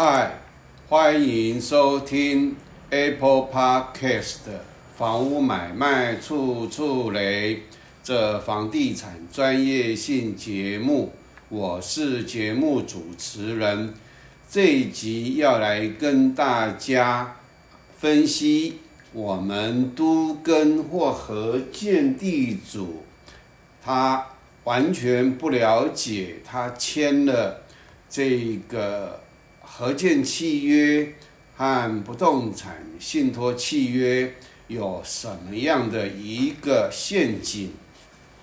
嗨，欢迎收听 Apple Podcast 房屋买卖处处雷这房地产专业性节目，我是节目主持人。这一集要来跟大家分析我们都跟或合建地主，他完全不了解，他签了这个。合建契约和不动产信托契约有什么样的一个陷阱？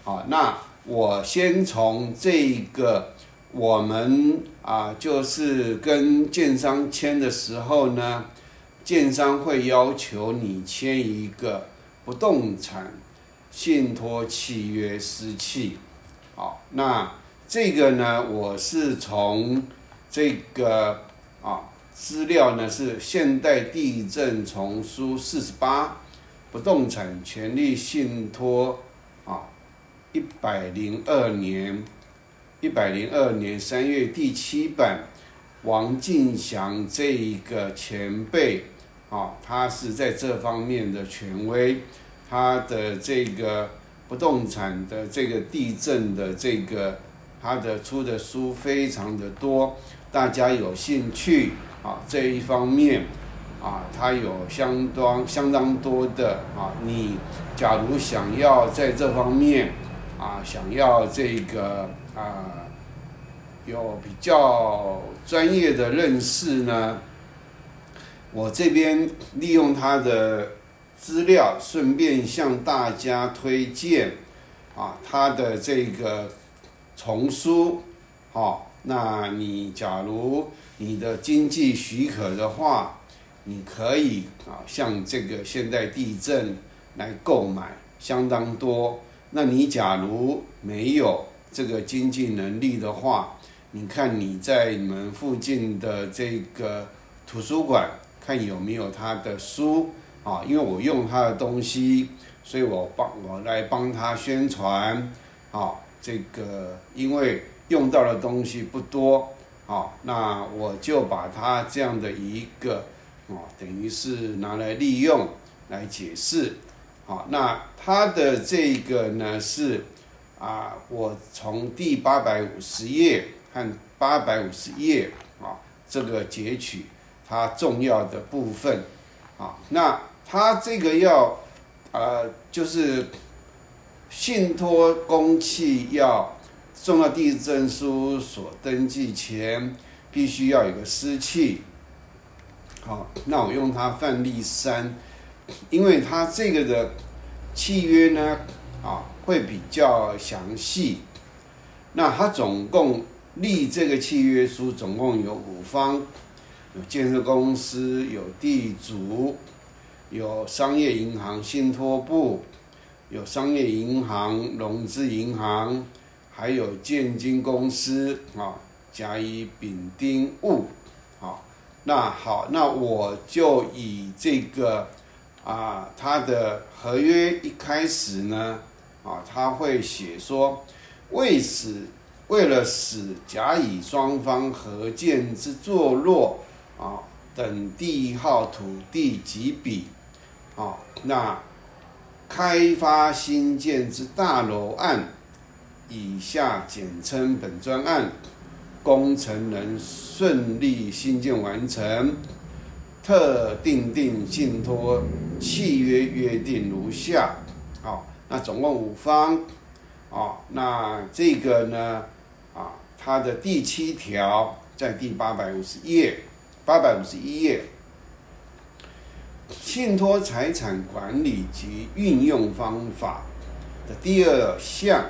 好，那我先从这个我们啊，就是跟建商签的时候呢，建商会要求你签一个不动产信托契约私契。好，那这个呢，我是从这个。啊，资料呢是现代地震丛书四十八，不动产权利信托啊，一百零二年，一百零二年三月第七版，王进祥这一个前辈啊，他是在这方面的权威，他的这个不动产的这个地震的这个，他的出的书非常的多。大家有兴趣啊这一方面啊，他有相当相当多的啊。你假如想要在这方面啊，想要这个啊，有比较专业的认识呢，我这边利用他的资料，顺便向大家推荐啊，他的这个丛书，好。那你假如你的经济许可的话，你可以啊向这个现代地震来购买相当多。那你假如没有这个经济能力的话，你看你在你们附近的这个图书馆看有没有他的书啊？因为我用他的东西，所以我帮我来帮他宣传啊。这个因为。用到的东西不多，好，那我就把它这样的一个，哦，等于是拿来利用来解释，好，那它的这个呢是，啊，我从第八百五十页和八百五十页啊，这个截取它重要的部分，啊，那它这个要，呃，就是信托公契要。送到地震书所登记前，必须要有个私契。好，那我用它范例三，因为它这个的契约呢，啊，会比较详细。那它总共立这个契约书，总共有五方：有建设公司，有地主，有商业银行信托部，有商业银行、融资银行。还有建金公司啊，甲乙丙丁戊，好，那好，那我就以这个啊，他的合约一开始呢，啊，他会写说，为使为了使甲乙双方合建之坐落啊等地号土地及比，啊，那开发新建之大楼案。以下简称本专案，工程能顺利新建完成，特定定信托契约约定如下。好，那总共五方。哦，那这个呢？啊，它的第七条在第八百五十页，八百五十一页，信托财产管理及运用方法的第二项。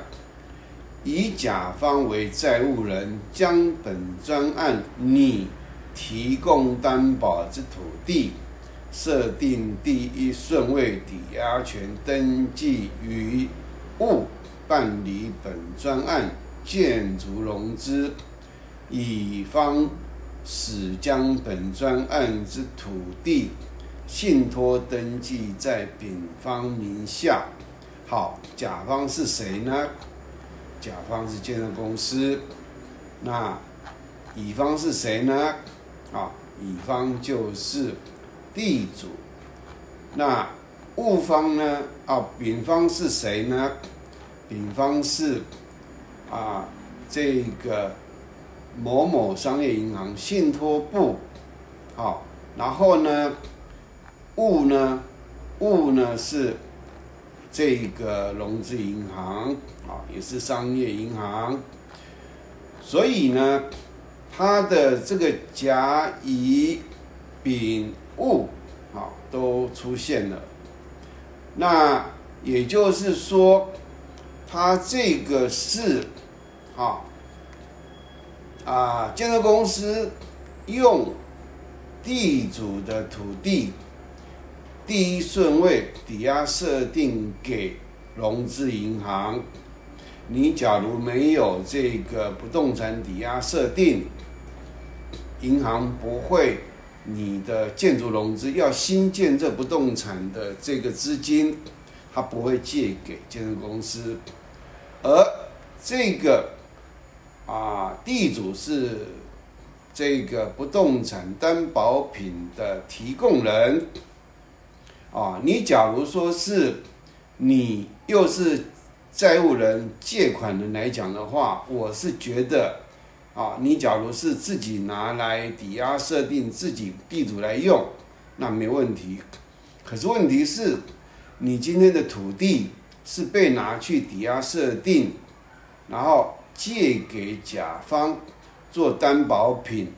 以甲方为债务人，将本专案拟提供担保之土地设定第一顺位抵押权登记于物，办理本专案建筑融资。乙方使将本专案之土地信托登记在丙方名下。好，甲方是谁呢？甲方是建设公司，那乙方是谁呢？啊，乙方就是地主。那物方呢？啊，丙方是谁呢？丙方是啊，这个某某商业银行信托部。好，然后呢，物呢，物呢是这个融资银行啊，也是商业银行，所以呢，它的这个甲乙丙戊啊都出现了，那也就是说，它这个是啊啊建设公司用。地主的土地第一顺位抵押设定给融资银行，你假如没有这个不动产抵押设定，银行不会你的建筑融资要新建这不动产的这个资金，它不会借给建设公司，而这个啊地主是。这个不动产担保品的提供人，啊，你假如说是你又是债务人、借款人来讲的话，我是觉得，啊，你假如是自己拿来抵押设定，自己地主来用，那没问题。可是问题是，你今天的土地是被拿去抵押设定，然后借给甲方。做担保品，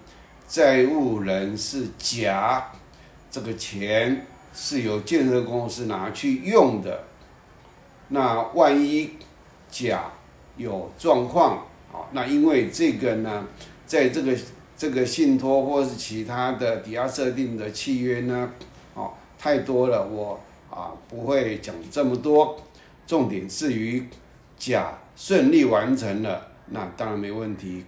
债务人是甲，这个钱是由建设公司拿去用的。那万一甲有状况，好，那因为这个呢，在这个这个信托或是其他的抵押设定的契约呢，哦，太多了，我啊不会讲这么多。重点是于甲顺利完成了，那当然没问题。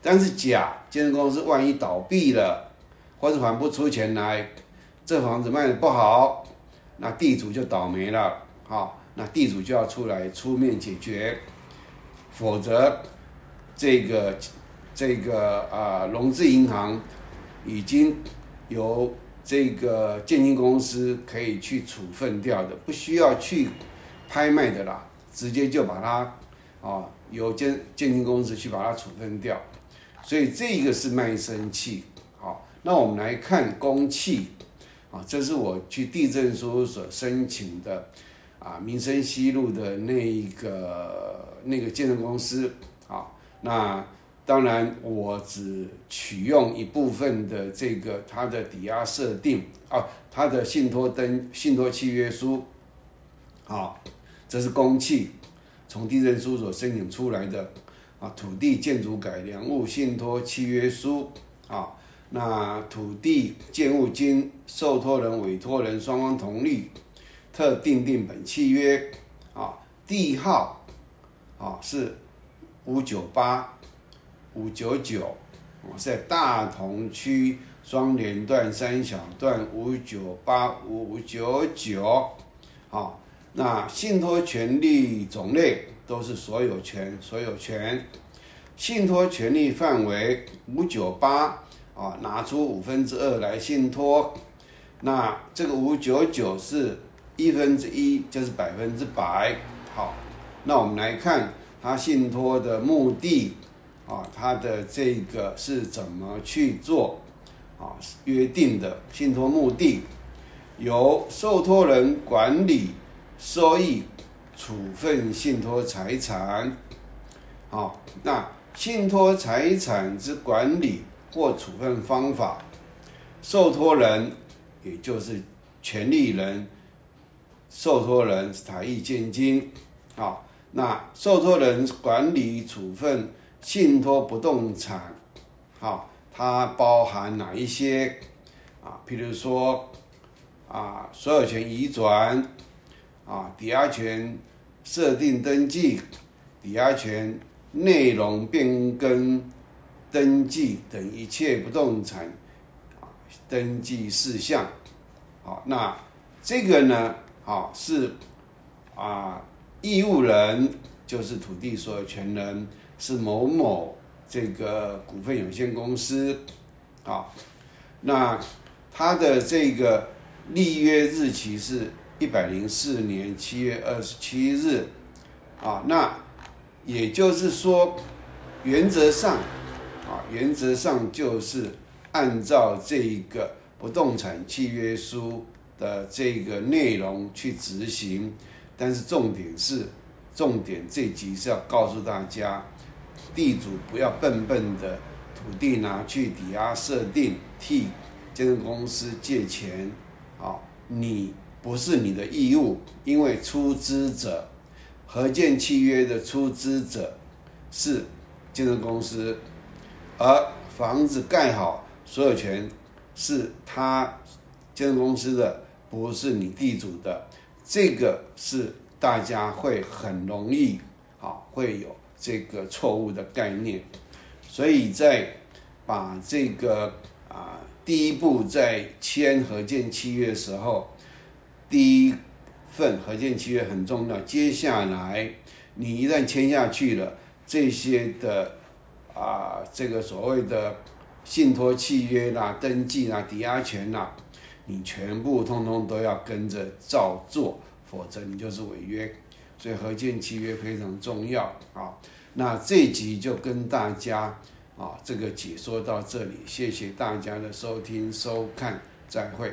但是甲建设公司万一倒闭了，或者还不出钱来，这房子卖的不好，那地主就倒霉了，好，那地主就要出来出面解决，否则这个这个啊融资银行已经由这个建金公司可以去处分掉的，不需要去拍卖的啦，直接就把它啊由建建金公司去把它处分掉。所以这个是卖身契，好，那我们来看公契，这是我去地震事务所申请的，啊，民生西路的那一个那个建设公司，啊，那当然我只取用一部分的这个它的抵押设定，啊，它的信托登信托契约书，啊，这是公契，从地震事务所申请出来的。啊，土地建筑改良物信托契约书啊，那土地建物经受托人、委托人双方同意，特订定本契约啊，地号啊是五九八五九九，在大同区双连段三小段五九八五九九，好，那信托权利种类。都是所有权，所有权，信托权利范围五九八啊，拿出五分之二来信托，那这个五九九是一分之一，就是百分之百。好，那我们来看它信托的目的啊，它的这个是怎么去做啊？约定的信托目的由受托人管理收益。处分信托财产，好，那信托财产之管理或处分方法，受托人也就是权利人，受托人才艺建金，好，那受托人管理处分信托不动产，好，它包含哪一些？啊？譬如说啊，所有权移转。啊，抵押权设定登记、抵押权内容变更。登记等一切不动产登记事项，好，那这个呢，好是啊义务人就是土地所有权人是某某这个股份有限公司，啊，那它的这个立约日期是一百零四年七月二十七日，啊，那也就是说，原则上，啊，原则上就是按照这一个不动产契约书的这个内容去执行，但是重点是，重点这集是要告诉大家，地主不要笨笨的土地拿去抵押设定替。建设公司借钱，啊，你不是你的义务，因为出资者，合建契约的出资者是建设公司，而房子盖好，所有权是他建筑公司的，不是你地主的，这个是大家会很容易，啊，会有这个错误的概念，所以在把这个啊。第一步在签合建契约的时候，第一份合建契约很重要。接下来你一旦签下去了，这些的啊，这个所谓的信托契约啦、登记啦、抵押权啦，你全部通通都要跟着照做，否则你就是违约。所以合建契约非常重要啊。那这集就跟大家。啊，这个解说到这里，谢谢大家的收听收看，再会。